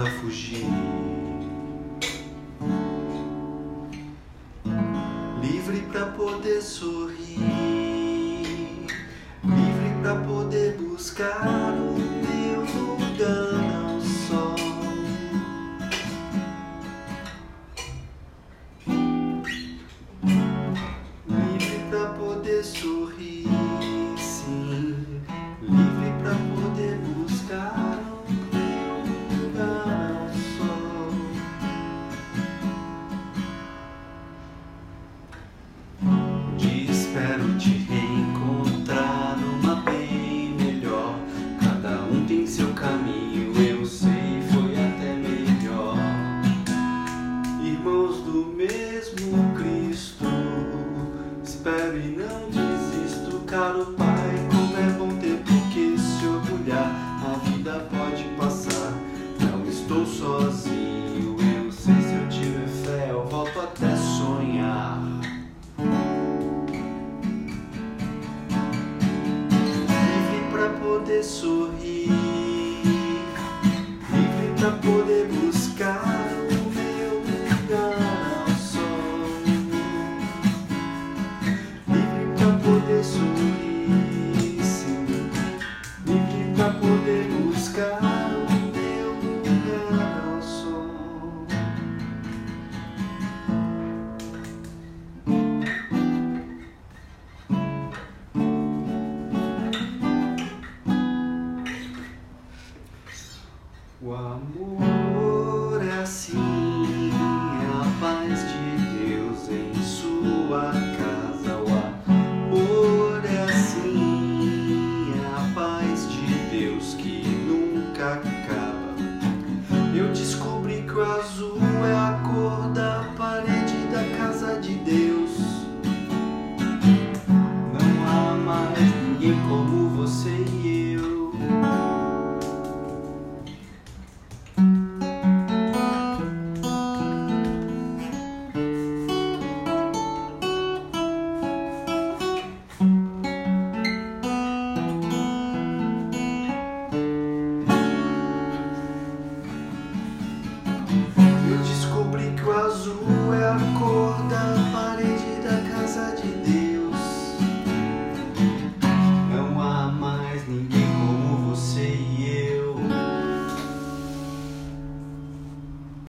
Pra fugir. Livre pra poder sorrir, livre pra poder buscar o meu lugar ao sol. Livre pra poder sorrir, não desisto, caro Pai. Como é bom ter por que se orgulhar, a vida pode passar. Não estou sozinho, eu sei se eu tiver fé, eu volto até sonhar. livre pra poder sorrir, livre pra poder buscar eu descobri que o azul